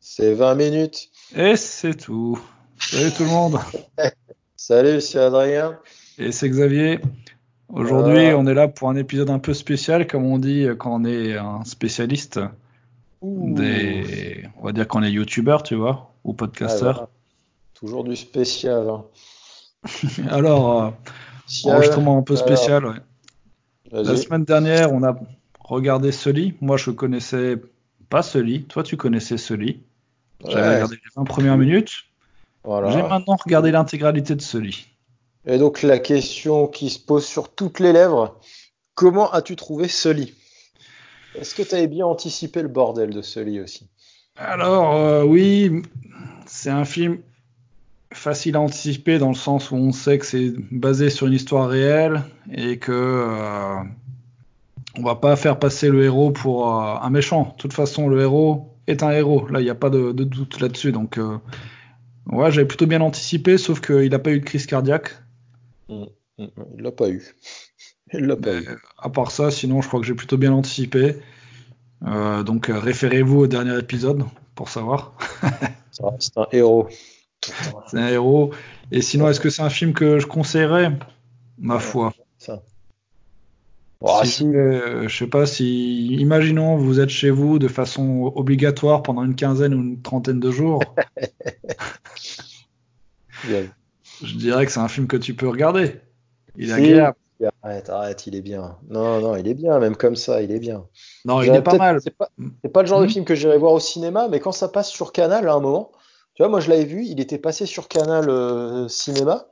C'est 20 minutes. Et c'est tout. Salut tout le monde. Salut, c'est Adrien. Et c'est Xavier. Aujourd'hui, on est là pour un épisode un peu spécial, comme on dit quand on est un spécialiste. Des... On va dire qu'on est youtubeur, tu vois, ou podcasteur. Toujours du spécial. Hein. Alors, euh, enregistrement un peu spécial. Ouais. La semaine dernière, on a regardé Sully. Moi, je connaissais pas Sully. Toi, tu connaissais Sully. J'avais regardé les 20 premières minutes. Voilà. J'ai maintenant regardé l'intégralité de Sully. Et donc, la question qui se pose sur toutes les lèvres comment as-tu trouvé Sully Est-ce que tu avais bien anticipé le bordel de Sully aussi? Alors, euh, oui, c'est un film facile à anticiper dans le sens où on sait que c'est basé sur une histoire réelle et que euh, on va pas faire passer le héros pour euh, un méchant. De toute façon, le héros est un héros. Là, il n'y a pas de, doute là-dessus. Donc, euh, ouais, j'avais plutôt bien anticipé, sauf qu'il n'a pas eu de crise cardiaque. Mm, mm, mm. il l'a pas eu. Il l'a pas eu. À part ça, sinon, je crois que j'ai plutôt bien anticipé. donc, référez-vous au dernier épisode pour savoir. c'est un héros. C'est un héros. Et sinon, est-ce que c'est un film que je conseillerais? Ma foi. Ça. si, euh, je sais pas si, imaginons, vous êtes chez vous de façon obligatoire pendant une quinzaine ou une trentaine de jours. Je dirais que c'est un film que tu peux regarder. Il est agréable. Arrête, arrête, il est bien. Non, non, il est bien, même comme ça, il est bien. Non, il est pas mal. C'est pas, pas, le genre de hmm. film que j'irai voir au cinéma, mais quand ça passe sur Canal à un moment, tu vois, moi je l'avais vu, il était passé sur Canal euh, Cinéma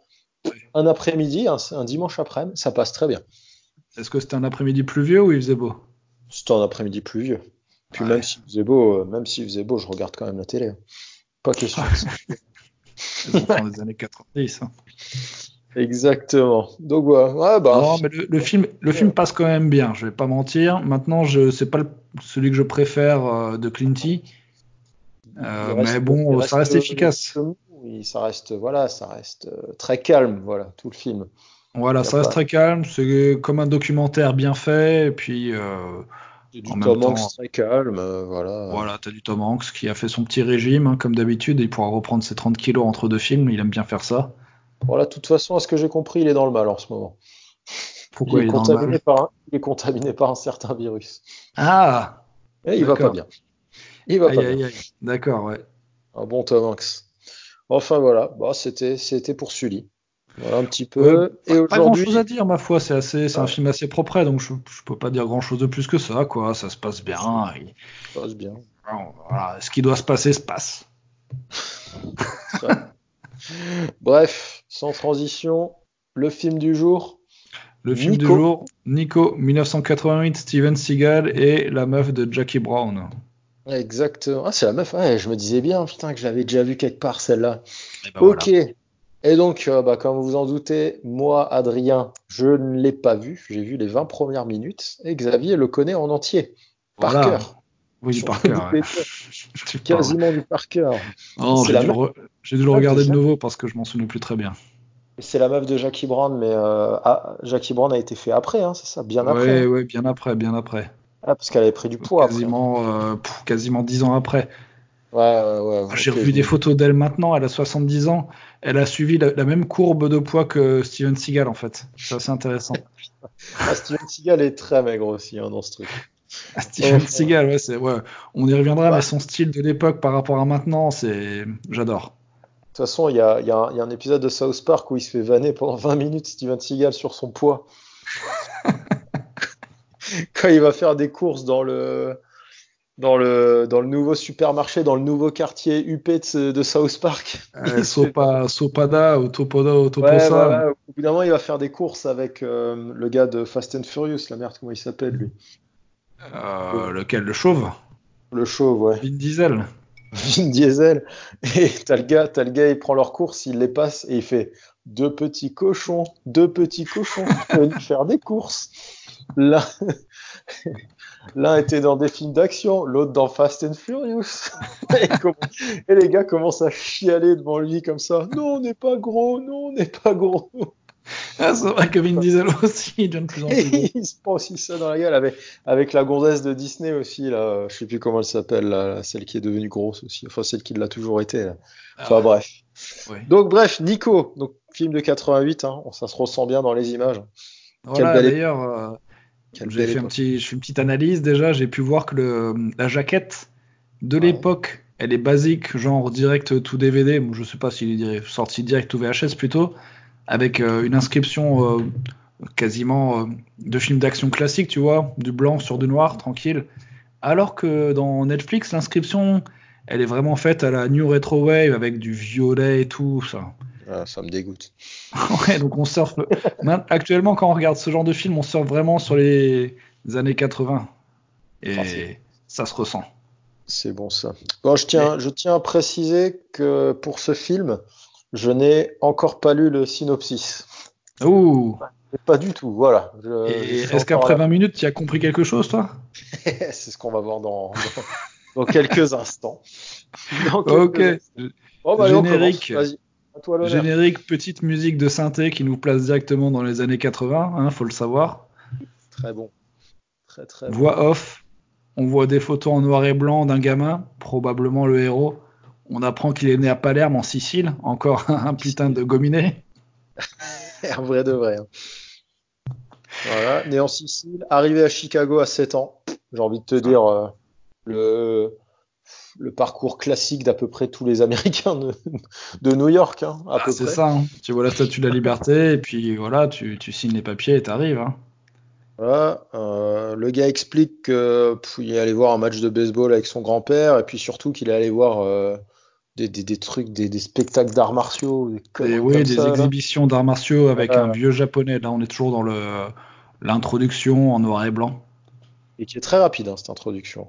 un après-midi, un, dimanche après-midi, ça passe très bien. Est-ce que c'était un après-midi pluvieux ou il faisait beau? C'était un après-midi pluvieux. Puis même s'il faisait beau, euh, même s'il faisait beau, je regarde quand même la télé. Pas question. C'est des années 90. Hein. Exactement. Donc ouais, bah. Non, mais le, film, le film passe quand même bien. Je vais pas mentir. Maintenant, je c'est pas celui que je préfère euh, de Clinty. Euh, mais bon, ça reste efficace. Oui, ça reste, voilà, ça reste euh, très calme, voilà, tout le film. Voilà, ça reste très calme. C'est comme un documentaire bien fait, et puis. Euh, du Tom Hanks très calme, euh, voilà. Voilà, t'as du Tom Hanks qui a fait son petit régime, hein, comme d'habitude, il pourra reprendre ses 30 kilos entre deux films, il aime bien faire ça. Voilà, de toute façon, à ce que j'ai compris, il est dans le mal en ce moment. Pourquoi il, est, contaminé dans le mal par un, Il est contaminé par un certain virus. Ah Et il va pas bien. Il va D'accord, ouais. Un bon Tom Hanks. Enfin voilà, bah, c'était pour Sully. Voilà un petit peu. et pas grand chose à dire, ma foi. C'est assez, c'est un film assez propre, donc je, je peux pas dire grand chose de plus que ça, quoi. Ça se passe bien. Ça se passe bien. Voilà, ce qui doit se passer se passe. Bref, sans transition, le film du jour. Le film du jour, Nico, 1988, Steven Seagal et la meuf de Jackie Brown. Exactement. Ah, c'est la meuf. Ouais, je me disais bien, putain, que je l'avais déjà vu quelque part celle-là. Eh ben ok. Et donc, euh, bah, comme vous vous en doutez, moi, Adrien, je ne l'ai pas vu. J'ai vu les 20 premières minutes. Et Xavier le connaît en entier. Par cœur. Oui, par cœur. Quasiment du par cœur. J'ai dû, le regarder de nouveau parce que je m'en souviens plus très bien. C'est la meuf de Jackie Brown, mais euh, ah, Jackie Brown a été fait après, hein, c'est ça Bien après. Oui, bien après, bien après. Ah, parce qu'elle avait pris du poids. Quasiment, euh, quasiment 10 ans après. Ouais, ouais, ouais. J'ai revu des photos d'elle maintenant, elle a 70 ans. Elle a suivi la, même courbe de poids que Steven Seagal, en fait. C'est assez intéressant. ah, Steven Seagal est très maigre aussi hein, dans ce truc. Ah, Steven Seagal, ouais, on y reviendra, mais son style de l'époque par rapport à maintenant, c'est, j'adore. De toute façon, il y a, y, a y a, un épisode de South Park où il se fait vanner pendant 20 minutes Steven Seagal sur son poids. quand il va faire des courses dans le, dans le, dans le nouveau supermarché, dans le nouveau quartier UP de, South Park. Euh, Sopa, Sopada ou Topoda ou Toposa. Évidemment, il va faire des courses avec euh, le gars de Fast and Furious, la merde, comment il s'appelle lui? Euh, Lequel? Le chauve? Le chauve, ouais. Vin Diesel. Vin Diesel. Et t'as le gars, as le gars, il prend leurs courses, il les passe et il fait deux petits cochons, deux petits cochons, faire des courses. L'un était dans des films d'action, l'autre dans Fast and Furious. et, les gars commencent à chialer devant lui comme ça. Non, on n'est pas gros, non, on n'est pas gros. Ah, c'est vrai que Vin Diesel aussi, il de plus en plus il se prend aussi ça dans la gueule avec, avec la gonzesse de Disney aussi, là. Je sais plus comment elle s'appelle, celle qui est devenue grosse aussi. Enfin, celle qui l'a toujours été, là. Ah enfin, bref. Donc, bref, Nico, donc, film de 88, hein, ça se ressent bien dans les images. Voilà, d'ailleurs, euh, j'ai fait, un petit, je fais une petite analyse déjà. J'ai pu voir que le, la jaquette de l'époque, elle est basique, genre direct tout DVD. Je sais pas s'il est sorti direct ou VHS plutôt, avec euh, une inscription euh, quasiment de film d'action classique, tu vois, du blanc sur du noir, tranquille. Alors que dans Netflix, l'inscription, elle est vraiment faite à la New Retro Wave avec du violet et tout ça. Ah, ça me dégoûte. ouais, donc on surfe. Actuellement, quand on regarde ce genre de film, on surfe vraiment sur les années 80. Et ah, ça se ressent. C'est bon ça. Bon, je tiens, je tiens à préciser que pour ce film, je n'ai encore pas lu le synopsis. Ouh. Pas du tout, voilà. Est-ce qu'après 20 minutes, tu as compris quelque chose, toi? C'est ce qu'on va voir dans, dans, quelques instants. ok. Oh, bah, Générique. Générique, petite musique de synthé qui nous place directement dans les années 80, hein, faut le savoir. Très bon. Très, très Voix off. On voit des photos en noir et blanc d'un gamin, probablement le héros. On apprend qu'il est né à Palerme, en Sicile. Encore un putain de gominé. un vrai de vrai. Hein. Voilà, né en Sicile, arrivé à Chicago à 7 ans. J'ai envie de te dire, euh, le, le parcours classique d'à peu près tous les Américains de, New York, hein, ah, C'est ça. Hein. Tu vois la statue de la liberté et puis voilà, tu, signes les papiers et t'arrives. Hein. Voilà, euh, le gars explique qu'il est allé voir un match de baseball avec son grand-père et puis surtout qu'il est allé voir euh, des, trucs, des, spectacles d'arts martiaux. Des oui, des exhibitions d'arts martiaux avec un vieux japonais. Là, on est toujours dans l'introduction en noir et blanc. Et qui est très rapide, cette introduction.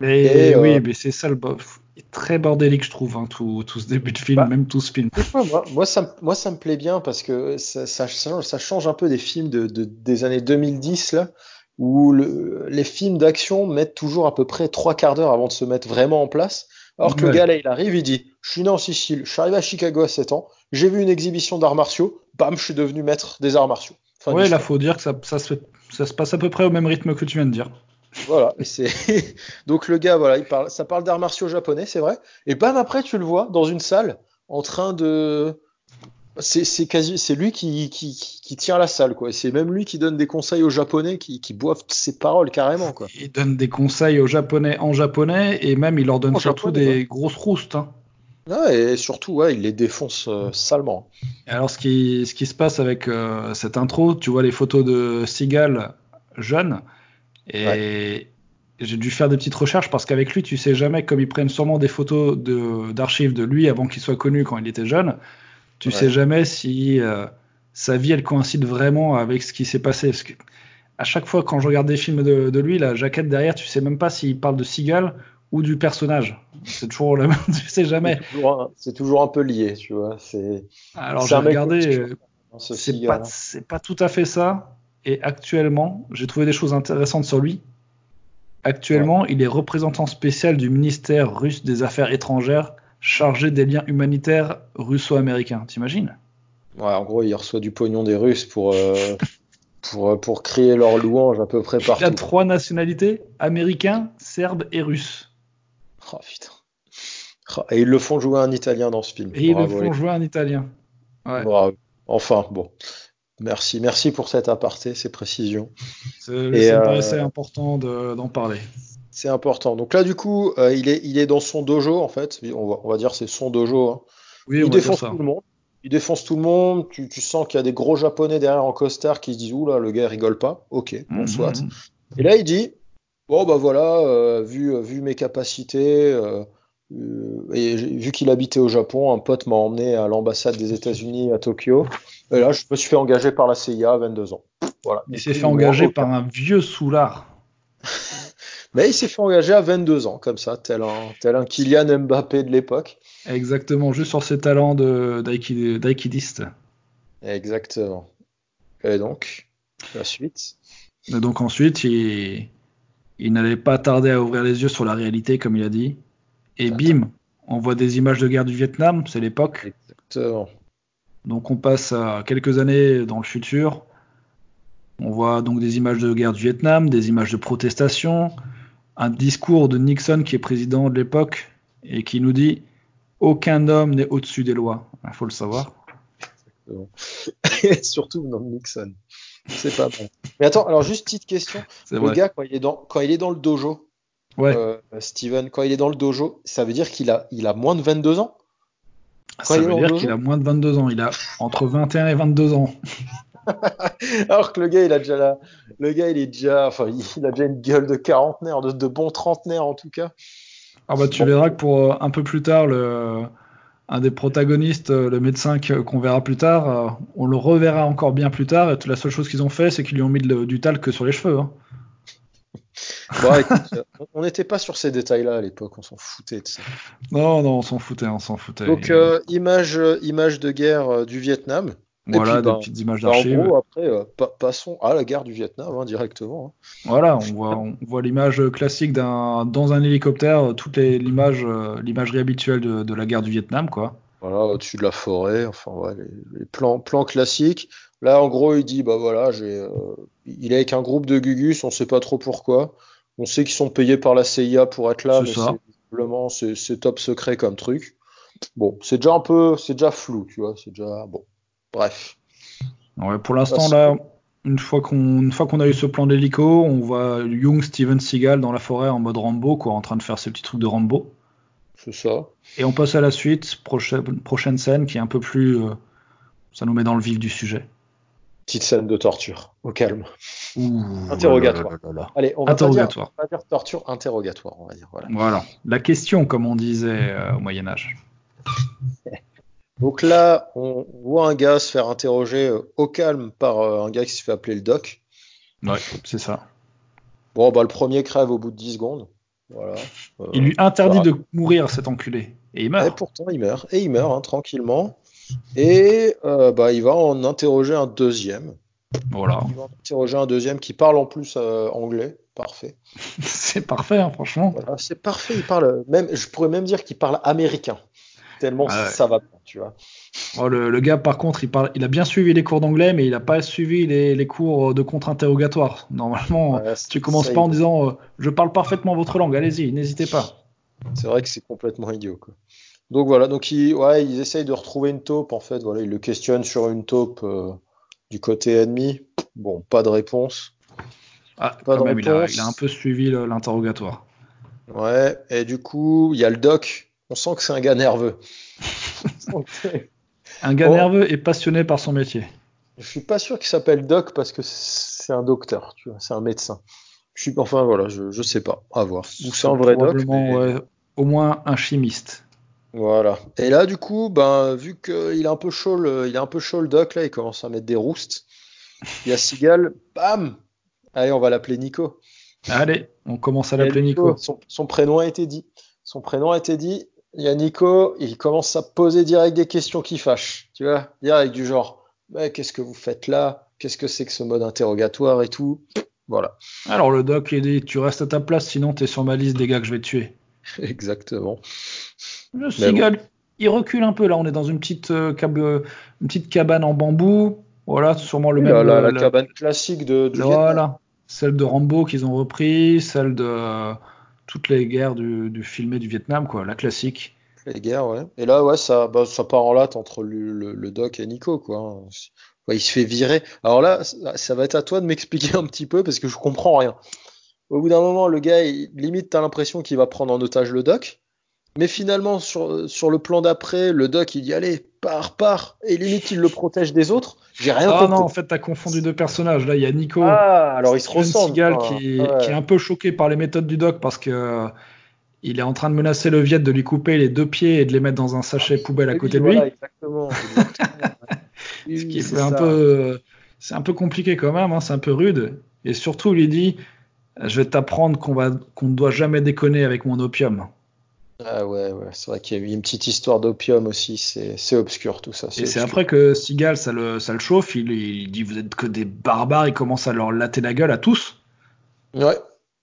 Mais oui, euh, mais c'est ça le bof. Très bordélique, je trouve, hein, tout, tout, ce début de film, bah, même tout ce film. Moi, moi, ça, moi, ça me plaît bien parce que ça, ça, ça change un peu des films de, de, des années 2010, là, où le, les films d'action mettent toujours à peu près trois quarts d'heure avant de se mettre vraiment en place. Alors que le gars, là, il arrive, il dit Je suis né en Sicile, je suis arrivé à Chicago à 7 ans, j'ai vu une exhibition d'arts martiaux, bam, je suis devenu maître des arts martiaux. Enfin, ouais, là, faut dire que ça, ça, se, ça se passe à peu près au même rythme que tu viens de dire. Voilà, c'est donc le gars, voilà, il parle, ça parle d'arts martiaux japonais, c'est vrai. Et bam après, tu le vois dans une salle en train de, c'est quasi, c'est lui qui, qui, qui, tient la salle, quoi. C'est même lui qui donne des conseils aux japonais, qui, qui boivent ses paroles carrément, quoi. Il donne des conseils aux japonais en japonais et même il leur donne surtout des grosses roustes. Hein. et surtout, ouais, il les défonce euh, salement. alors, ce qui, ce qui se passe avec euh, cette intro, tu vois les photos de Seagal jeune et j'ai dû faire des petites recherches parce qu'avec lui, tu sais jamais, comme ils prennent sûrement des photos d'archives de, lui avant qu'il soit connu quand il était jeune, tu sais jamais si euh, sa vie elle coïncide vraiment avec ce qui s'est passé. Parce que à chaque fois quand je regarde des films de, lui, la jaquette derrière, tu sais même pas s'il parle de Seagal ou du personnage. C'est toujours la même, tu sais jamais. C'est toujours, un peu lié, tu vois. Alors j'ai regardé, c'est pas, pas tout à fait ça. Et actuellement, j'ai trouvé des choses intéressantes sur lui. Actuellement, il est représentant spécial du ministère russe des Affaires étrangères chargé des liens humanitaires russo-américains. T'imagines? Ouais, en gros, il reçoit du pognon des Russes pour, euh, pour, euh, pour créer leur louange à peu près partout. Il a trois nationalités américain, serbe et russe. Oh putain. Oh, et ils le font jouer un italien dans ce film. Et ils le font jouer un italien. Ouais. Enfin, bon. Merci, merci pour cet aparté, ces précisions. ça me paraissait important d'en parler. C'est important. Donc là, du coup, euh, il, est, il est dans son dojo, en fait. On va, on va dire c'est son dojo. Hein. Oui, il défonce tout le monde. Il défonce tout le monde. Tu, tu sens qu'il y a des gros japonais derrière en costard qui se disent Oula, le gars rigole pas. Ok, bon, mhm. soit. Et là, il dit Bon, bah voilà, euh, vu, vu mes capacités, euh, et vu qu'il habitait au Japon, un pote m'a emmené à l'ambassade des États-Unis à Tokyo. Et là, je me suis fait engager par la CIA à 22 ans. Voilà. Il s'est fait engager par un vieux soulard. Mais il s'est fait engager à 22 ans, comme ça, tel un, tel un Kylian Mbappé de l'époque. Exactement, juste sur ses talents d'aikidiste. Exactement. Et donc, la suite Et donc ensuite, il, il n'allait pas tarder à ouvrir les yeux sur la réalité, comme il a dit. Et bim, on voit des images de guerre du Vietnam, c'est l'époque. Exactement. Donc on passe à quelques années dans le futur. On voit donc des images de guerre du Vietnam, des images de protestation, un discours de Nixon qui est président de l'époque et qui nous dit aucun homme n'est au-dessus des lois. Il faut le savoir. Et surtout de Nixon. C'est pas bon. Mais attends, alors juste petite question. Le gars, quand il, est dans, quand il est dans le dojo, ouais. Euh, Steven, quand il est dans le dojo, ça veut dire qu'il a, il a moins de 22 ans? Ça veut dire qu'il a moins de 22 ans. Il a entre 21 et 22 ans. Alors que le gars, il a déjà la... le gars, il est déjà, enfin, il a déjà une gueule de quarantenaire, de, de bon trentenaire en tout cas. Ah bah tu verras que pour euh, un peu plus tard, le, un des protagonistes, euh, le médecin qu'on verra plus tard, euh, on le reverra encore bien plus tard. Et la seule chose qu'ils ont fait, c'est qu'ils lui ont mis du talc sur les cheveux. Hein. Bon, écoute, on n'était pas sur ces détails-là à l'époque, on s'en foutait de ça. Non, non, on s'en foutait, on s'en foutait. Donc, image, image de guerre du Vietnam. Voilà, des ben, petites images d'archives. en gros, après, euh, passons à la guerre du Vietnam hein, directement. Hein. Voilà, on voit, on voit l'image classique d'un dans un hélicoptère, toute l'image, euh, l'imagerie habituelle de, de, la guerre du Vietnam, quoi. Voilà, au-dessus de la forêt, enfin ouais, les, plans, plans classiques. Là, en gros, il dit bah voilà, j'ai, euh, il est avec un groupe de Gugus, on sait pas trop pourquoi. On sait qu'ils sont payés par la CIA pour être là, mais c'est, c'est top secret comme truc. Bon, c'est déjà un peu, c'est déjà flou, tu vois, c'est déjà bon. Bref. Ouais, pour l'instant, là, une fois qu'on fois qu'on a eu ce plan d'hélico, on voit Young Steven Seagal dans la forêt en mode Rambo, quoi, en train de faire ses petits trucs de Rambo. C'est ça. Et on passe à la suite, prochaine, prochaine scène qui est un peu plus. Euh, ça nous met dans le vif du sujet. Petite scène de torture, au calme. interrogatoire. Allez, on va, interrogatoire. Pas dire, torture, interrogatoire, on va dire. Voilà. voilà. La question, comme on disait euh, au Moyen-Âge. Donc là, on voit un gars se faire interroger euh, au calme par euh, un gars qui se fait appeler le doc. Ouais, c'est ça. Bon, bah le premier crève au bout de 10 secondes. Voilà. Il lui interdit de mourir, cet enculé. Et il meurt. Et pourtant, il meurt. Et il meurt, hein, tranquillement. Et bah, il va en interroger un deuxième. Voilà. Il va en interroger un deuxième qui parle en plus anglais. Parfait. c'est parfait, hein, franchement. c'est parfait. Il parle même, je pourrais même dire qu'il parle américain tellement ah ça va tu vois. Oh, le, gars, par contre, il, parle, il a bien suivi les cours d'anglais, mais il n'a pas suivi les, cours de contre-interrogatoire. Normalement, tu commences pas en disant euh, Je parle parfaitement votre langue, allez-y, n'hésitez pas. C'est vrai que c'est complètement idiot. Quoi. Donc voilà, donc ils, ouais, ils essayent de retrouver une taupe, en fait. Voilà, ils le questionnent sur une taupe euh, du côté ennemi. Bon, pas de réponse. Ah, pas de réponse. Il, a, il a un peu suivi l'interrogatoire. Ouais, et du coup, il y a le doc on sent que c'est un gars nerveux. un gars nerveux et passionné par son métier. Je suis pas sûr qu'il s'appelle Doc parce que c'est un docteur, tu vois, c'est un médecin. Je suis, enfin voilà, je, je sais pas, à voir. Ou c'est un vrai doc. au moins un chimiste. Voilà. Et là, du coup, ben, vu qu'il est un peu chaud, il est un peu chaud le doc là, il commence à mettre des roustes. Il y a Sigal, bam. Allez, on va l'appeler Nico. Allez, on commence à l'appeler Nico. Son, son, prénom a été dit. Son prénom a été dit il y a Nico, il commence à poser direct des questions qui fâchent, tu vois, direct du genre, mais qu'est-ce que vous faites là? Qu'est-ce que c'est que ce mode interrogatoire et tout? Voilà. Alors le doc, il dit, tu restes à ta place, sinon tu es sur ma liste des gars que je vais tuer. Exactement. Le Seagal, il recule un peu là, on est dans une petite, euh, une petite cabane en bambou. Voilà, sûrement le même. La, la, cabane classique de. voilà, celle de Rambo qu'ils ont repris, celle de toutes les guerres du, du filmé du Vietnam, quoi, la classique. Les guerres, ouais. Et là, ouais, ça, bah, ça part en latte entre le, le, doc et Nico, quoi. il se fait virer. Alors là, ça, va être à toi de m'expliquer un petit peu parce que je comprends rien. Au bout d'un moment, le gars, il, limite, t'as l'impression qu'il va prendre en otage le doc. Mais finalement, sur, sur le plan d'après, le doc, il dit allez, pars, pars. Et limite, il le protège des autres. J'ai rien ah non, en fait, t'as confondu deux personnages. Là, il y a Nico. Ah, alors il se ressemble. qui, qui, est un peu choqué par les méthodes du doc parce que euh, il est en train de menacer le Viet de lui couper les deux pieds et de les mettre dans un sachet poubelle à côté de lui. exactement. Ce qui est, un peu, c'est un peu compliqué quand même. Hein, c'est un peu rude. Et surtout, il lui dit, je vais t'apprendre qu'on va, qu'on ne doit jamais déconner avec mon opium. Ah ouais, ouais. c'est vrai qu'il y a eu une petite histoire d'opium aussi, c'est obscur tout ça. Et c'est après que Seagal, ça le, ça le chauffe, il, il, dit vous êtes que des barbares, il commence à leur latter la gueule à tous. Ouais,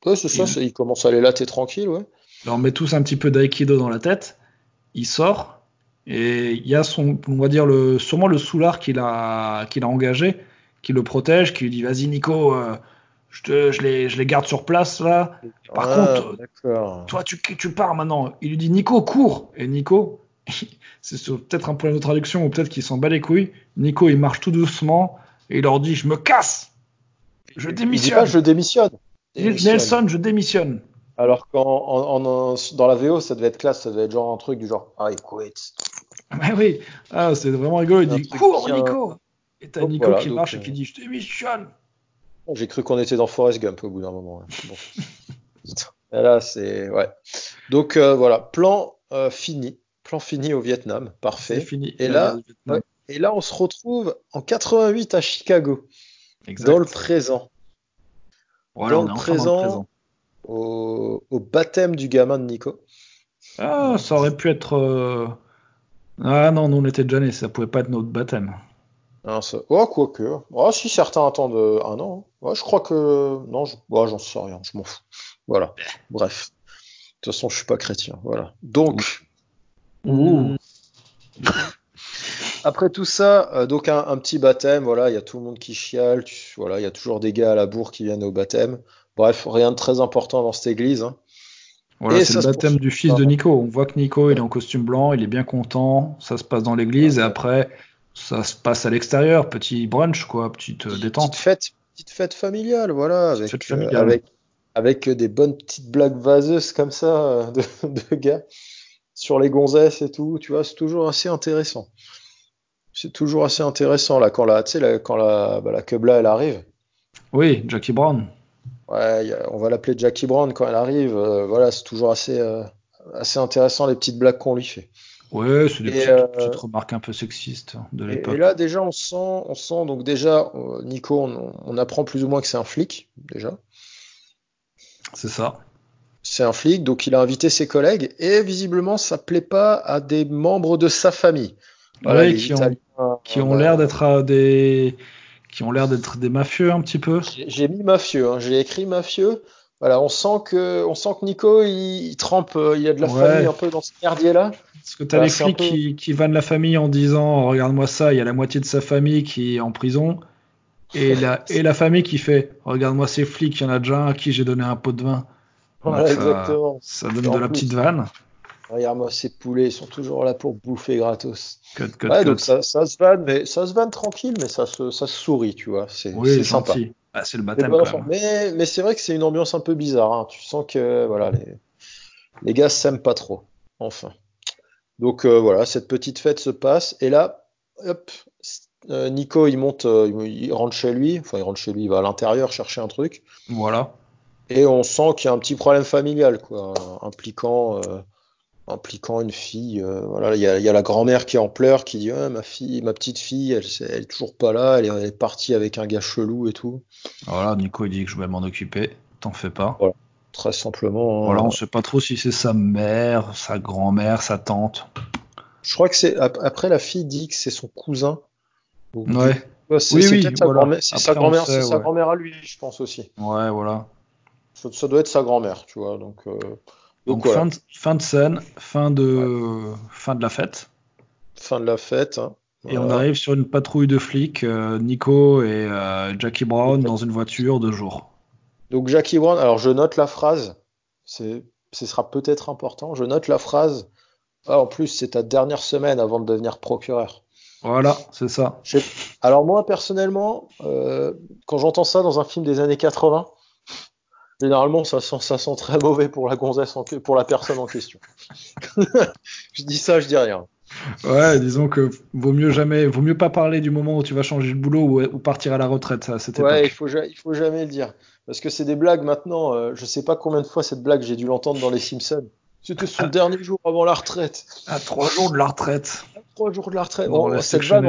ouais c'est ça, il commence à les latter tranquille, ouais. leur met tous un petit peu d'aïkido dans la tête, il sort, Et il y a son, on va dire le, sûrement le soulard qu'il a, qu'il a engagé, qui le protège, qui lui dit vas-y Nico, euh, je, te, je, les, je les garde sur place là. Par Ah, contre, toi tu, tu pars maintenant. Il lui dit Nico cours. Et Nico, c'est peut-être un problème de traduction ou peut-être qu'il s'en bat les couilles. Nico il marche tout doucement et il leur dit je me casse. Je démissionne. pas je démissionne. Démissionne. Nelson, je démissionne. Alors qu'en en, en- en- dans la VO, ça devait être classe, ça devait être genre un truc du genre I quit. Ouais, oui, ah, c'est vraiment rigolo. Il dit cours, Nico. Et t'as Nico voilà, qui marche euh, et qui dit je démissionne. J'ai cru qu'on était dans Forrest Gump au bout d'un moment. ouais. Bon. Et là, c'est ouais. Donc euh, voilà, plan euh, fini, plan fini au Vietnam, parfait. fini. Et là, ouais. Et là, on se retrouve en 88 à Chicago, Exact. dans le présent, Voilà, dans on le est enfin dans le présent. présent. au, au baptême du gamin de Nico. Ah, ça aurait pu être. euh, Ah non, nous on était déjà nés, ça pouvait pas être notre baptême. Ça- Oh, quoique. Oh, si certains attendent euh, un an. hein. Ouais, je crois que. Non, je... ouais, j'en sais rien, je m'en fous. Voilà. Bref. De toute façon, je suis pas chrétien. Voilà. Donc. Ouh. Après tout ça, euh, donc un, un petit baptême, voilà, il y a tout le monde qui chiale, tu- voilà, il y a toujours des gars à la bourre qui viennent au baptême. Bref, rien de très important dans cette église. hein. Voilà, Et c'est le baptême du fils de Nico. On voit que Nico, il est en costume blanc, il est bien content, ça se passe dans l'église, et après, ça se passe à l'extérieur, petit brunch, quoi, petite euh, Petite détente. fête, petite fête familiale, voilà, avec, fête euh, familiale. avec, avec des bonnes petites blagues vaseuses comme ça euh, de, de gars sur les gonzesses et tout, tu vois, c'est toujours assez intéressant. C'est toujours assez intéressant là quand la, la- quand la, bah, la Keubla elle arrive. Oui, Jackie Brown. Ouais, a- on va l'appeler Jackie Brown quand elle arrive. euh, voilà, c'est toujours assez, euh, assez intéressant les petites blagues qu'on lui fait. Ouais, c'est des Et, petites, euh, petites remarques un peu sexistes de Et, et l'époque. là déjà on sent, on sent donc déjà euh, Nico, on, on apprend plus ou moins que c'est un flic déjà. C'est ça. C'est un flic, donc il a invité ses collègues et visiblement ça plaît pas à des membres de sa famille. Voilà, Ouais, qui ont, qui euh, ont bah, l'air d'être euh, des, qui ont l'air d'être des mafieux un petit peu. J'ai j'ai mis mafieux, hein, j'ai écrit mafieux. Voilà, on sent que, on sent que Nico il, il trempe, euh, il y a de la Ouais. famille un peu dans ce merdier là. Parce que t'as Voilà, les flics peu- qui, qui vannent la famille en disant regarde-moi ça, il y a la moitié de sa famille qui est en prison. Et la, et la famille qui fait regarde-moi ces flics, il y en a déjà un à qui j'ai donné un pot de vin. Voilà, Donc, ça- exactement. Ça donne de la petite vanne. Regarde-moi ces poulets, ils sont toujours là pour bouffer gratos. Cut, cut, Ouais, cut. donc ça, ça se vanne, mais ça se vanne tranquille, mais ça se, ça se sourit, tu vois. C'est oui, sympa. gentil. Ah, c'est le baptême bon quand enfant. même. Mais, mais c'est vrai que c'est une ambiance un peu bizarre. hein. Tu sens que voilà, les, les gars s'aiment pas trop. Enfin. Donc euh, voilà, cette petite fête se passe. Et là, hop, euh, Nico, il monte, euh, il, rentre chez lui. Enfin, il rentre chez lui, il va à l'intérieur chercher un truc. Voilà. Et on sent qu'il y a un petit problème familial, quoi, impliquant, impliquant une fille. euh, voilà, il y a, il y a la grand-mère qui est en pleurs, qui dit Ah, ma fille, ma petite fille, elle, elle est toujours pas là, elle est, elle est partie avec un gars chelou et tout. Voilà, Nico il dit que je vais m'en occuper. T'en fais pas. Très simplement. hein. Voilà, on sait pas trop si c'est sa mère, sa grand-mère, sa tante. Je crois que c'est ap- après la fille dit que c'est son cousin. Donc, Ouais, c'est Oui, oui, sa voilà. grand-mère. C'est sa grand-mère, c'est sa ouais. grand-mère à lui, je pense aussi. ouais, voilà. Ça, ça doit être sa grand-mère, tu vois. Donc, euh, donc, Donc voilà. fin, de, fin de scène, fin de, fin de la fête. Fin de la fête. hein. Et on arrive sur une patrouille de flics, euh, Nico et euh, Jackie Brown dans une voiture de jour. Donc Jackie Brown, alors je note la phrase, ce sera peut-être important, je note la phrase, ah, en plus c'est ta dernière semaine avant de devenir procureur. Voilà, c'est ça. Alors moi personnellement, euh, quand j'entends ça dans un film des années 80, généralement ça sent, ça sent très mauvais pour la gonzesse, en pour la personne en question. je dis ça, je dis rien. Ouais, disons que vaut mieux jamais, vaut mieux pas parler du moment où tu vas changer de boulot ou, ou partir à la retraite à cette Ouais, faut, il faut jamais le dire. Parce que c'est des blagues maintenant, euh, je sais pas combien de fois cette blague j'ai dû l'entendre dans les Simpsons. C'était son dernier jour avant la retraite. À trois jours de la retraite. Trois jours de la retraite. Dans On- cette vanne,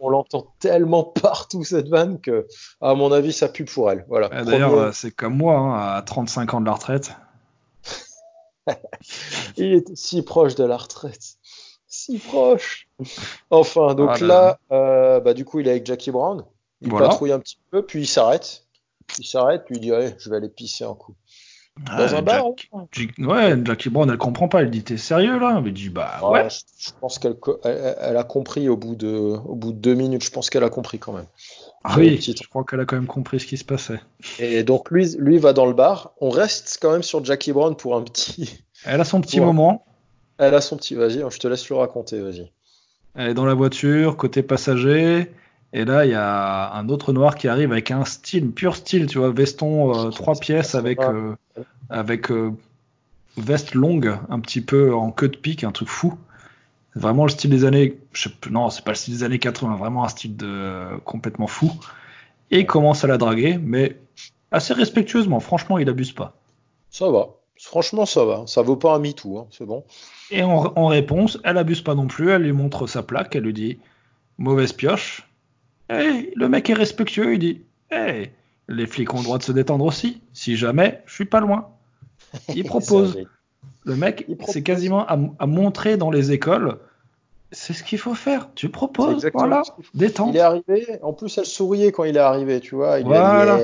l'entend tellement partout, cette vanne, que, à mon avis, ça pue pour elle. Voilà. Ouais, D'ailleurs, Premier- euh, c'est comme moi, hein, à 35 ans de la retraite. il était si proche de la retraite. Si proche. Enfin, donc Ah là là, euh, bah, du coup, il est avec Jackie Brown. Il Voilà. patrouille un petit peu, puis il s'arrête. Il s'arrête, puis il dit, allez, je vais aller pisser un coup. Dans un bar Ouais, Jackie Brown, elle comprend pas. Elle dit T'es sérieux là? Elle dit Bah ouais. Je, pense qu'elle elle, a compris au bout, de, au bout de deux minutes. Je pense qu'elle a compris quand même. Ah oui, je crois qu'elle a quand même compris ce qui se passait. Et donc lui, lui va dans le bar. On reste quand même sur Jackie Brown pour un petit. Elle a son petit moment. Elle a son petit. Vas-y, je te laisse le raconter. Vas-y. Elle est dans la voiture, côté passager. Et là, il y a un autre noir qui arrive avec un style, pur style, tu vois, veston euh, trois pièces avec euh, avec euh, veste longue, un petit peu en queue de pique, un truc fou. Vraiment le style des années, je sais, non, c'est pas le style des années 80, vraiment un style de complètement fou. Et il commence à la draguer, mais assez respectueusement. Franchement, il abuse pas. Ça va. Franchement, ça va. Ça vaut pas un MeToo, hein. c'est bon. Et en, réponse, elle abuse pas non plus. Elle lui montre sa plaque. Elle lui dit mauvaise pioche. Hey, le mec est respectueux, il dit Hey, les flics ont le droit de se détendre aussi. Si jamais, je suis pas loin. Il propose. le mec, c'est quasiment à, montrer dans les écoles. C'est ce qu'il faut faire. Tu proposes, voilà, détends. Il est arrivé. En plus, elle souriait quand il est arrivé, tu vois. Il voilà.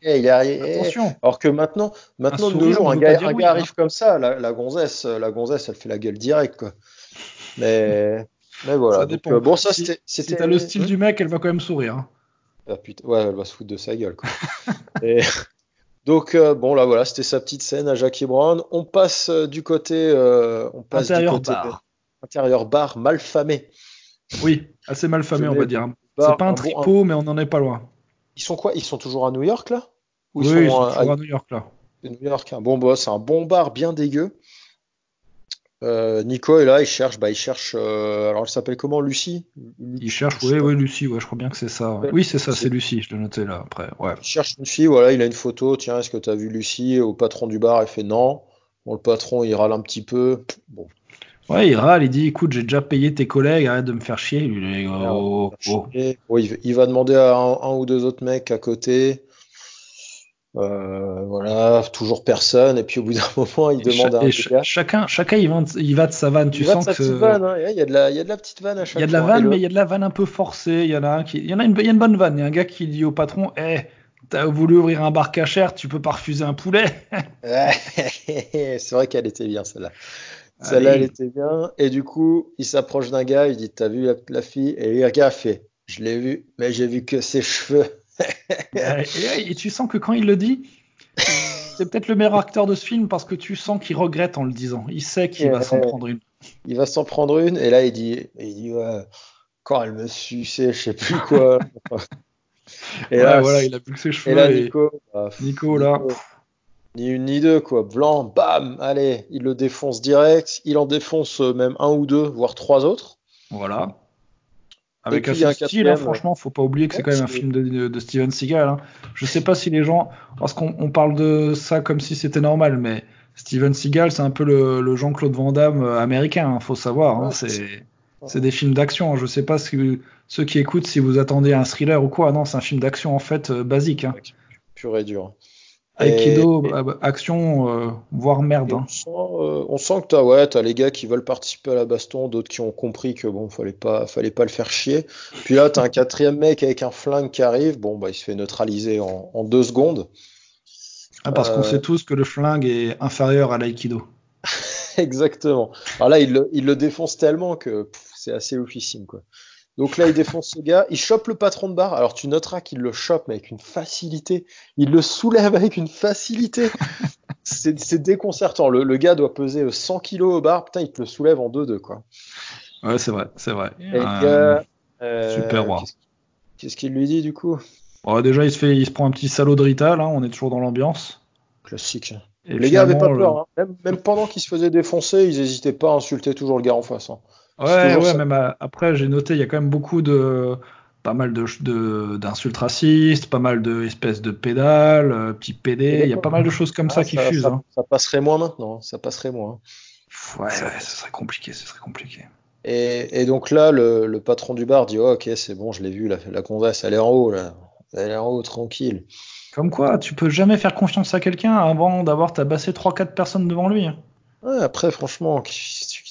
il est arrivé. Attention. Alors que maintenant, maintenant de nos jours, un gars, un gars arrive hein. comme ça, la, la, gonzesse, la gonzesse, elle fait la gueule direct, quoi. Mais mais voilà. Ça dépend. Euh, bon, ça, c'était. Si, t'as le style du mec, elle va quand même sourire. Hein. Ah, putain. Ouais, elle va se foutre de sa gueule. Quoi. Donc, euh, bon, là, voilà, c'était sa petite scène à Jackie Brown. On passe euh, du côté. on passe intérieur du côté bar. intérieur bar mal famé. Oui, assez mal famé, on va dire. C'est pas un, tripot, mais on n'en est pas loin. Ils sont quoi? Ils sont toujours à New York, là? Oui, ils sont, toujours à... New York, là. New York. Hein. Bon, bah, c'est un bon bar bien dégueu. Euh, Nico est là, il cherche, bah, il cherche. Euh, alors, elle s'appelle comment, Lucie? Il cherche, oui, oui, Lucie, ouais, je crois bien que c'est ça. Oui, c'est ça, c'est Lucie, je l'ai noté là après. Ouais. Il cherche une fille, voilà, il a une photo. Tiens, est-ce que tu as vu Lucie? Au patron du bar, il fait non. Bon, le patron, il râle un petit peu. Bon. Ouais, il râle, il dit écoute, j'ai déjà payé tes collègues, arrête de me faire chier. Il, oh, oh. il va demander à un, ou deux autres mecs à côté. Euh, voilà, toujours personne. Et puis au bout d'un moment, il demande à un. Chacun, chacun il, va, il va de sa vanne. Tu sens va de sa que. Vanne, hein. il, y a de la, il y a de la petite vanne à chaque fois. Il y a de la vanne, mais il y a de la vanne un peu forcée. Il y en a un qui. Il y en a une, il y a une bonne vanne. Il y a un gars qui dit au patron Eh, t'as voulu ouvrir un bar cachère, tu peux pas refuser un poulet. c'est vrai qu'elle était bien celle-là. Celle-là, elle était bien. Et du coup, il s'approche d'un gars, il dit T'as vu la, la, fille Et le gars fait Je l'ai vu, mais j'ai vu que ses cheveux. et, tu sens que quand il le dit, c'est peut-être le meilleur acteur de ce film parce que tu sens qu'il regrette en le disant. Il sait qu'il va s'en prendre une. Il va s'en prendre une et là il dit, il dit quand elle me suçait, je sais plus quoi. et là, voilà, il a plus que ses cheveux. Et là, Nico, bah, Nico, là. Ni une ni deux, quoi. Blanc, bam, allez, il le défonce direct. Il en défonce même un ou deux, voire trois autres. Voilà. Avec un style, hein, franchement, faut pas oublier que c'est quand même un film de, Steven Seagal. Hein. Je sais pas si les gens, parce qu'on parle de ça comme si c'était normal, mais Steven Seagal, c'est un peu le, Jean-Claude Van Damme euh, américain, hein, faut savoir. Hein, c'est des films d'action. Je sais pas si ceux qui écoutent si vous attendez un thriller ou quoi. Non, c'est un film d'action en fait euh, basique. Hein. Pur et dur. Aikido, action, euh, voire merde. Hein. Euh, on, sent, que t'as ouais, as les gars qui veulent participer à la baston, d'autres qui ont compris que bon, fallait pas, fallait pas le faire chier. Puis là, t'as un quatrième mec avec un flingue qui arrive. Bon, bah, il se fait neutraliser en, deux secondes. Ah, parce qu'on euh, sait tous que le flingue est inférieur à l'aïkido. Exactement. Alors là, il le, il le défonce tellement que c'est assez officine, quoi. Donc là, il défonce ce gars, il chope le patron de bar. Alors tu noteras qu'il le chope, mais avec une facilité. Il le soulève avec une facilité. c'est déconcertant. Le, le, gars doit peser 100 kilos au bar. Putain, il te le soulève en deux-deux, quoi. Ouais, c'est vrai, c'est vrai. Euh, super roi. Qu'est-ce qu'il lui dit, du coup? Déjà, il se, fait, il se prend un petit salaud de Rita, là. On est toujours dans l'ambiance. Classique. les gars avaient pas peur. Hein. Même, même, pendant qu'ils se faisaient défoncer, ils hésitaient pas à insulter toujours le gars en face. Hein. Ouais, ouais, même après, j'ai noté, il y a quand même beaucoup de. Pas mal de d'insultes racistes, pas mal de espèces de pédales, euh, petits PD, il y a pas mal de choses comme ça ah, qui fusent. Ça, hein. ça, passerait moins maintenant, ça passerait moins. Ouais, ouais, ce serait compliqué, ce serait compliqué. Et, et donc là, le, le, patron du bar dit oh, Ok, c'est bon, je l'ai vu, la, la converse, elle est en haut, là. Elle est en haut, tranquille. Comme quoi, tu peux jamais faire confiance à quelqu'un avant d'avoir tabassé 3-4 personnes devant lui. Hein. Ouais, après, franchement,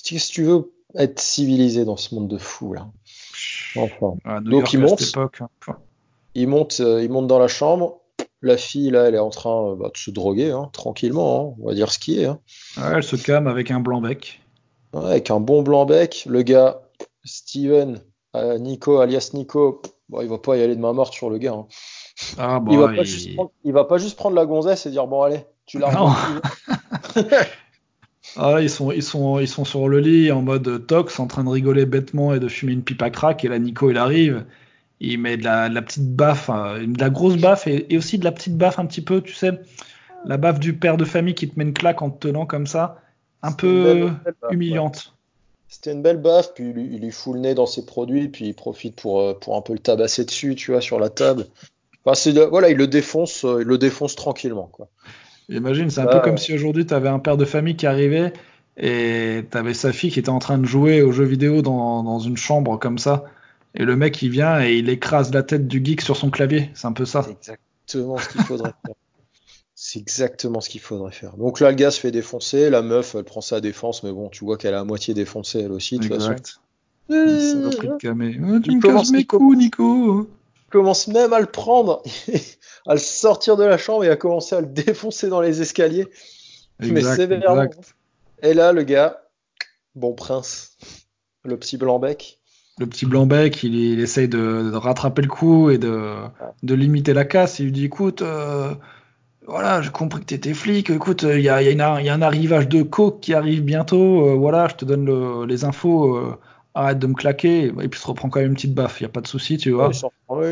que tu veux être civilisé dans ce monde de fou là. Enfin. donc il monte, hein. il monte, euh, il monte dans la chambre. La fille, là, elle est en train bah, de se droguer, hein, tranquillement, hein, on va dire ce qui est. Hein. Elle se calme avec un blanc-bec. Ouais, avec un bon blanc-bec. Le gars, Steven, euh, Nico, alias Nico, bon, il va pas y aller de main morte sur le gars. Ah, il, va pas juste prendre, il va pas juste prendre la gonzesse et dire bon allez, tu la ah, ils sont, ils sont, ils sont sur le lit en mode tox, en train de rigoler bêtement et de fumer une pipe à crack. Et là, Nico, il arrive, il met de la, petite baffe, hein, de la grosse baffe et, aussi de la petite baffe un petit peu, tu sais, la baffe du père de famille qui te met une claque en te tenant comme ça, un peu humiliante. C'était une belle baffe, puis il, lui fout le nez dans ses produits, puis il profite pour, euh, pour un peu le tabasser dessus, tu vois, sur la table. Enfin, voilà, il le défonce, euh, il le défonce tranquillement, quoi. Imagine, c'est un peu comme si aujourd'hui tu avais un père de famille qui arrivait et tu avais sa fille qui était en train de jouer aux jeux vidéo dans, dans, une chambre comme ça. Et le mec il vient et il écrase la tête du geek sur son clavier. C'est un peu ça. C'est exactement ce qu'il faudrait faire. C'est exactement ce qu'il faudrait faire. Donc là, le gars se fait défoncer. La meuf, elle prend sa défense, mais bon, tu vois qu'elle est à moitié défoncée elle aussi, de toute façon. Eh, tu me casses mes coups, Nico commence même à le prendre, à le sortir de la chambre et à commencer à le défoncer dans les escaliers. Mais sévèrement. Et là, le gars, bon prince, le petit blanc-bec. Le petit blanc-bec, il, essaye de, rattraper le coup et de, de, limiter la casse. Il lui dit écoute, euh, voilà, j'ai compris que tu étais flic. Écoute, il y a, y, a y a, un arrivage de coke qui arrive bientôt. Euh, voilà, je te donne les infos. Euh, arrête de me claquer, et puis se reprend quand même une petite baffe, il n'y a pas de souci, tu vois.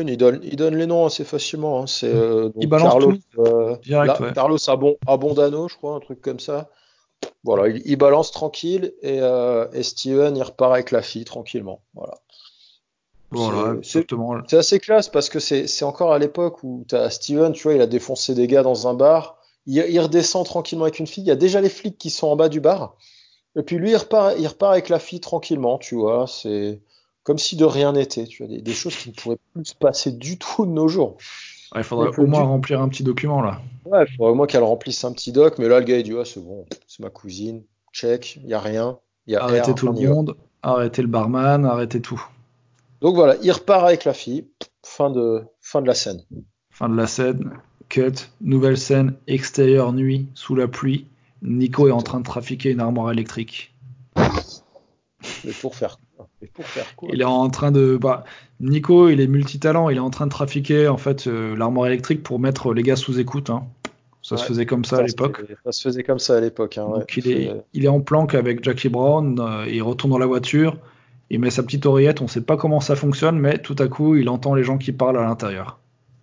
il, donne, il donne les noms assez facilement. Hein. C'est, euh, il balance Carlos, tout. Euh, Direct, Carlos Abondano, je crois, un truc comme ça. Voilà, il, balance tranquille et, euh, et, Steven, il repart avec la fille tranquillement. Voilà. Voilà, c'est, c'est assez classe parce que c'est, c'est encore à l'époque où tu as Steven, tu vois, il a défoncé des gars dans un bar. Il, il redescend tranquillement avec une fille. Il y a déjà les flics qui sont en bas du bar. Et puis lui, il repart, il repart avec la fille tranquillement, tu vois. C'est comme si de rien n'était. Tu vois, des, choses qui ne pourraient plus se passer du tout de nos jours. il faudrait au moins remplir un petit document là. Ouais, il faudrait au moins qu'elle remplisse un petit doc. Mais là, le gars, il dit ouais, c'est bon, c'est ma cousine. Check, il y a rien. Y a arrêtez tout le monde, arrêtez le barman, arrêtez tout. Donc voilà, il repart avec la fille. Fin de, fin de la scène. Fin de la scène. Cut. Nouvelle scène. Extérieur nuit, sous la pluie. Nico est en train de trafiquer une armoire électrique. Mais pour faire quoi, pour faire Il est en train de. Bah, Nico, il est multitalent. Il est en train de trafiquer en fait euh, l'armoire électrique pour mettre les gars sous écoute. Hein. Ça se faisait comme ça, à l'époque. Ça se faisait comme ça à l'époque. Hein, il, est, il, est, en planque avec Jackie Brown. Euh, il retourne dans la voiture. Il met sa petite oreillette. On ne sait pas comment ça fonctionne, mais tout à coup, il entend les gens qui parlent à l'intérieur.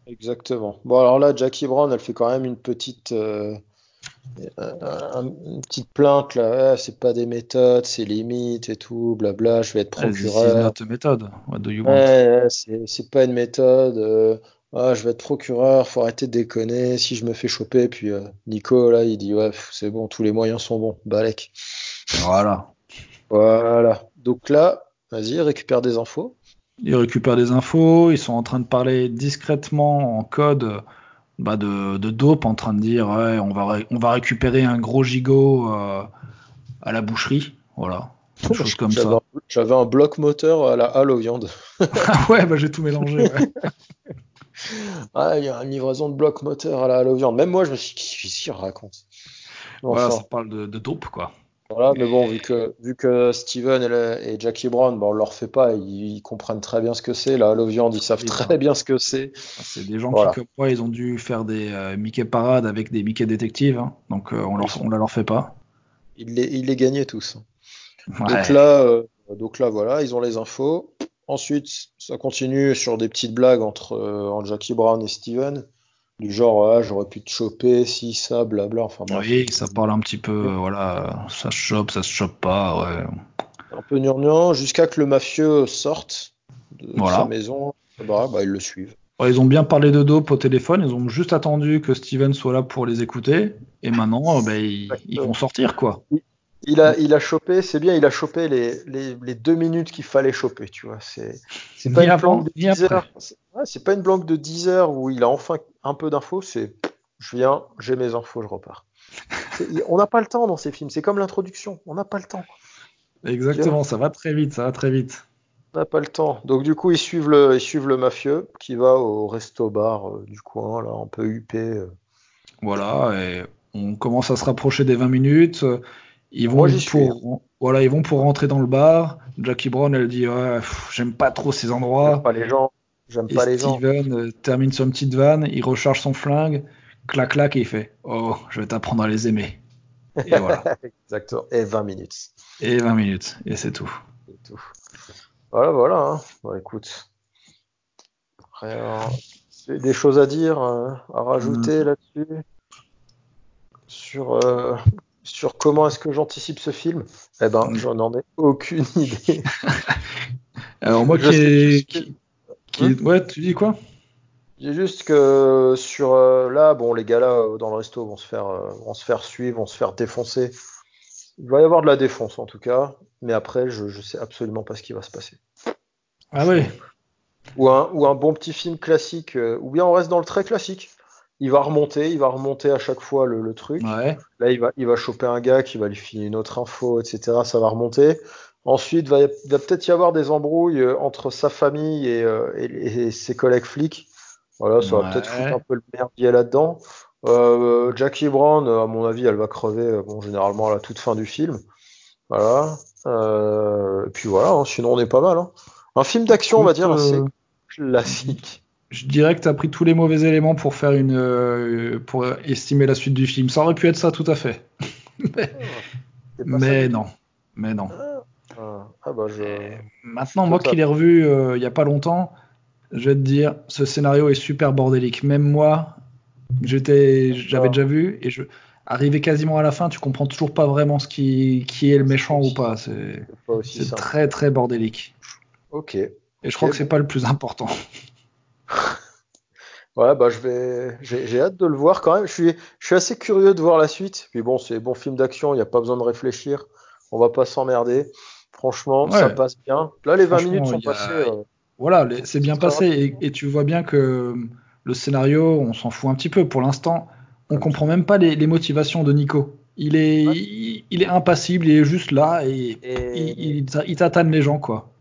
Exactement. Bon, alors là, Jackie Brown, elle fait quand même une petite. Euh, une petite plainte là, c'est pas des méthodes, c'est limite et tout, blabla, je vais être procureur. C'est méthode. c'est pas une méthode. Euh, ah, je vais être procureur, faut arrêter de déconner. Si je me fais choper, puis euh, Nico là, il dit ouais, c'est bon, tous les moyens sont bons, balek. Voilà. Voilà. Donc là, vas-y, récupère des infos. Ils récupèrent des infos, ils sont en train de parler discrètement en code bah de, de, dope en train de dire ouais, on, va on va récupérer un gros gigot euh, à la boucherie. Voilà. Chose comme ça. J'avais un bloc moteur à la halle aux viandes. Ah ouais, bah j'ai tout mélangé. ah, il y a une livraison de bloc moteur à la halle aux viandes. Même moi, je me suis dit, qu'est-ce qu'il raconte Voilà, ça parle de, de dope, quoi. Voilà, mais bon, vu que, vu que Steven et, Jackie Brown, bon, on leur fait pas, ils, comprennent très bien ce que c'est. La viande, ils savent très bien ce que c'est. C'est des gens qui, comme moi, ils ont dû faire des euh, Mickey parades avec des Mickey détectives, hein. donc euh, on, leur, on la leur fait pas. Ils les, ils les gagnaient tous. Donc là, euh, donc là, voilà, ils ont les infos. Ensuite, ça continue sur des petites blagues entre, entre Jackie Brown et Steven du genre j'aurais pu te choper si ça blabla enfin oui ça parle un petit peu euh, voilà ça se chope ça se chope pas ouais. Un peu gnangnan jusqu'à que le mafieux sorte de sa maison bah, bah, ils le suivent. Ils ont bien parlé de dope au téléphone ils ont juste attendu que Steven soit là pour les écouter et maintenant bah, ils, vont sortir quoi il a, il a chopé, c'est bien, il a chopé les, les, les deux minutes qu'il fallait choper, tu vois. C'est, c'est pas, une planque de 10 heures. c'est pas une planque de 10 heures où il a enfin un peu d'infos, c'est je viens, j'ai mes infos, je repars. on n'a pas le temps dans ces films, c'est comme l'introduction, on n'a pas le temps. Exactement, ça va très vite, ça va très vite. n'a pas le temps. Donc du coup, ils suivent le, ils suivent le mafieux qui va au resto-bar euh, du coin, là, un peu huppé. euh. Voilà, et on commence à se rapprocher des 20 minutes. Ils vont, Moi, suis, hein. pour, voilà, ils vont pour rentrer dans le bar. Jackie Brown, elle dit ouais, J'aime pas trop ces endroits. J'aime pas les gens. J'aime Et pas les gens. Steven euh, termine une petite vanne, il recharge son flingue, clac clac, et il fait Oh, je vais t'apprendre à les aimer. Et voilà. Exactement. Et 20 minutes. Et 20 minutes, et c'est tout. Voilà, voilà. Hein. Bon, écoute. Rien. c'est Des choses à dire, euh, à rajouter là-dessus sur, euh, sur comment est-ce que j'anticipe ce film Eh ben, Mm. j'en ai aucune idée. Alors, moi Je qui est. est- Ouais, tu dis quoi? J'ai juste que sur euh, là, bon, les gars là euh, dans le resto vont se faire, euh, vont se faire suivre, vont se faire défoncer. Il va y avoir de la défonce en tout cas, mais après, je, je sais absolument pas ce qui va se passer. Ah ouais Ou un, ou un bon petit film classique, euh, ou bien on reste dans le très classique. Il va remonter, il va remonter à chaque fois le, le truc. Ouais. Là, il va, il va choper un gars qui va lui filer une autre info, etc. Ça va remonter. Ensuite, va, y- va peut-être y avoir des embrouilles euh, entre sa famille et, euh, et- et ses collègues flics. Voilà, ça va peut-être foutre un peu le merdier là-dedans. Euh, Jackie Brown, à mon avis, elle va crever, bon, généralement à la toute fin du film. Voilà. Euh, et puis voilà, hein, sinon on est pas mal. hein. Un film d'action, on va dire, assez classique. Je dirais que tu as pris tous les mauvais éléments pour faire une euh, pour estimer la suite du film. Ça aurait pu être ça tout à fait. mais ça du non. Mais non. Ah, ah bah je. Maintenant, moi qui l'ai revu euh, il y a pas longtemps, je vais te dire, ce scénario est super bordélique. Même moi, j'étais, j'avais Ah. déjà vu et je, arrivé quasiment à la fin, tu comprends toujours pas vraiment ce qui, qui est le méchant ou pas. C'est, très très bordélique. Ok. Et je crois que c'est pas le plus important. Ouais, bah je vais, j'ai j'ai hâte de le voir quand même. Je suis, je suis assez curieux de voir la suite. Puis bon, c'est bon film d'action, il n'y a pas besoin de réfléchir. On va pas s'emmerder. Franchement, Ouais. ça passe bien. Là, les 20 Franchement, minutes sont a- passées. euh, Voilà, c'est bien passé et, et tu vois bien que le scénario, on s'en fout un petit peu. Pour l'instant, on comprend même pas les, les motivations de Nico. Il est, Ouais. il, il est impassible, il est juste là et Et il, il, il tatane les gens, quoi.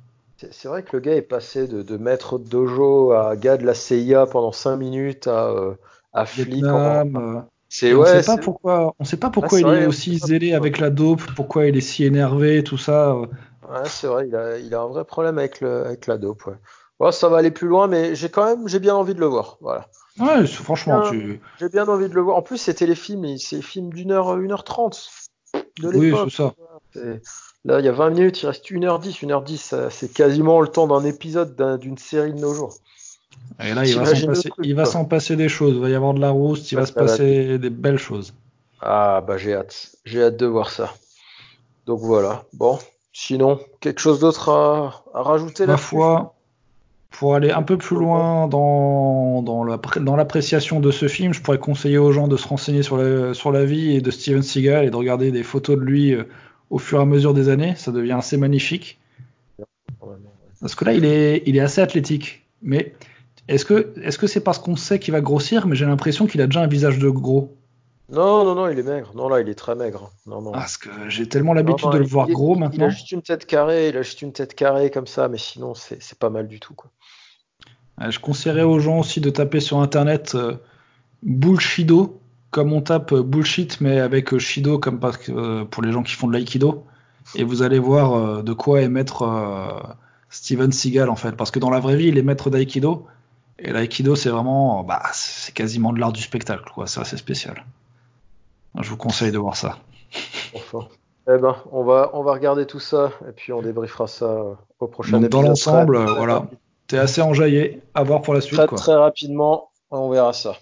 C'est vrai que le gars est passé de, de maître de dojo à gars de la CIA pendant 5 minutes à, euh, à flic. en- euh, C'est on ouais, sait pas pourquoi, on sait pas pourquoi c'est il vrai, est aussi zélé avec la dope, pourquoi il est si énervé, tout ça. euh. ouais, c'est vrai, il a, il a un vrai problème avec le, avec la dope. Ouais. Bon, ça va aller plus loin, mais j'ai quand même, j'ai bien envie de le voir. Voilà. Ouais, franchement, Bien. tu. J'ai bien envie de le voir. En plus, c'était les films, c'est les films d'une heure, une heure trente de Oui, c'est ça. C'est- Là, il y a 20 minutes, il reste 1h10. 1h10, ça- c'est quasiment le temps d'un épisode d'un- d'une série de nos jours. Et là, il va s'en passer, truc, des choses. Il va y avoir de la rousse, il va se passer des belles choses. Ah, bah j'ai hâte. J'ai hâte de voir ça. Donc voilà. Bon, sinon, quelque chose d'autre à, à rajouter Ma là-dessus foi, pour aller un peu plus loin dans, dans l'appréciation de ce film, je pourrais conseiller aux gens de se renseigner sur la, sur la vie et de Steven Seagal et de regarder des photos de lui euh, au fur et à mesure des années. Ça devient assez magnifique. Parce que là, il est, il est assez athlétique. Mais est-ce que c'est parce qu'on sait qu'il va grossir, mais j'ai l'impression qu'il a déjà un visage de gros? Non, non, non, il est maigre. Non, là, il est très maigre. Non, non. Parce que j'ai tellement l'habitude de le voir il gros il- Il maintenant. a juste une tête carrée, il a juste une tête carrée comme ça, mais sinon, c'est pas mal du tout, quoi. Je conseillerais aux gens aussi de taper sur internet euh, Bullshido, comme on tape bullshit, mais avec euh, Shido comme euh, pour les gens qui font de l'aïkido. Et vous allez voir euh, de quoi est maître Steven Seagal en fait. Parce que dans la vraie vie, il est maître d'aïkido. Et l'aïkido, c'est vraiment, bah, c'est quasiment de l'art du spectacle, quoi. C'est assez spécial. Je vous conseille de voir ça. Enfin. Eh ben, on va, on va regarder tout ça et puis on débriefera ça au prochain Donc dans épisode. l'ensemble, voilà, t'es assez enjaillé. À voir pour la suite, Très, quoi. très rapidement, on verra ça.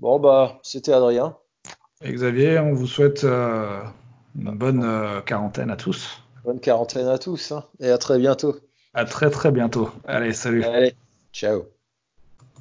Bon, bah, c'était Adrien. Et Xavier, on vous souhaite euh, une bonne euh, quarantaine à tous. Bonne quarantaine à tous hein, et à très bientôt. À très très bientôt. Allez, salut. Allez, ciao.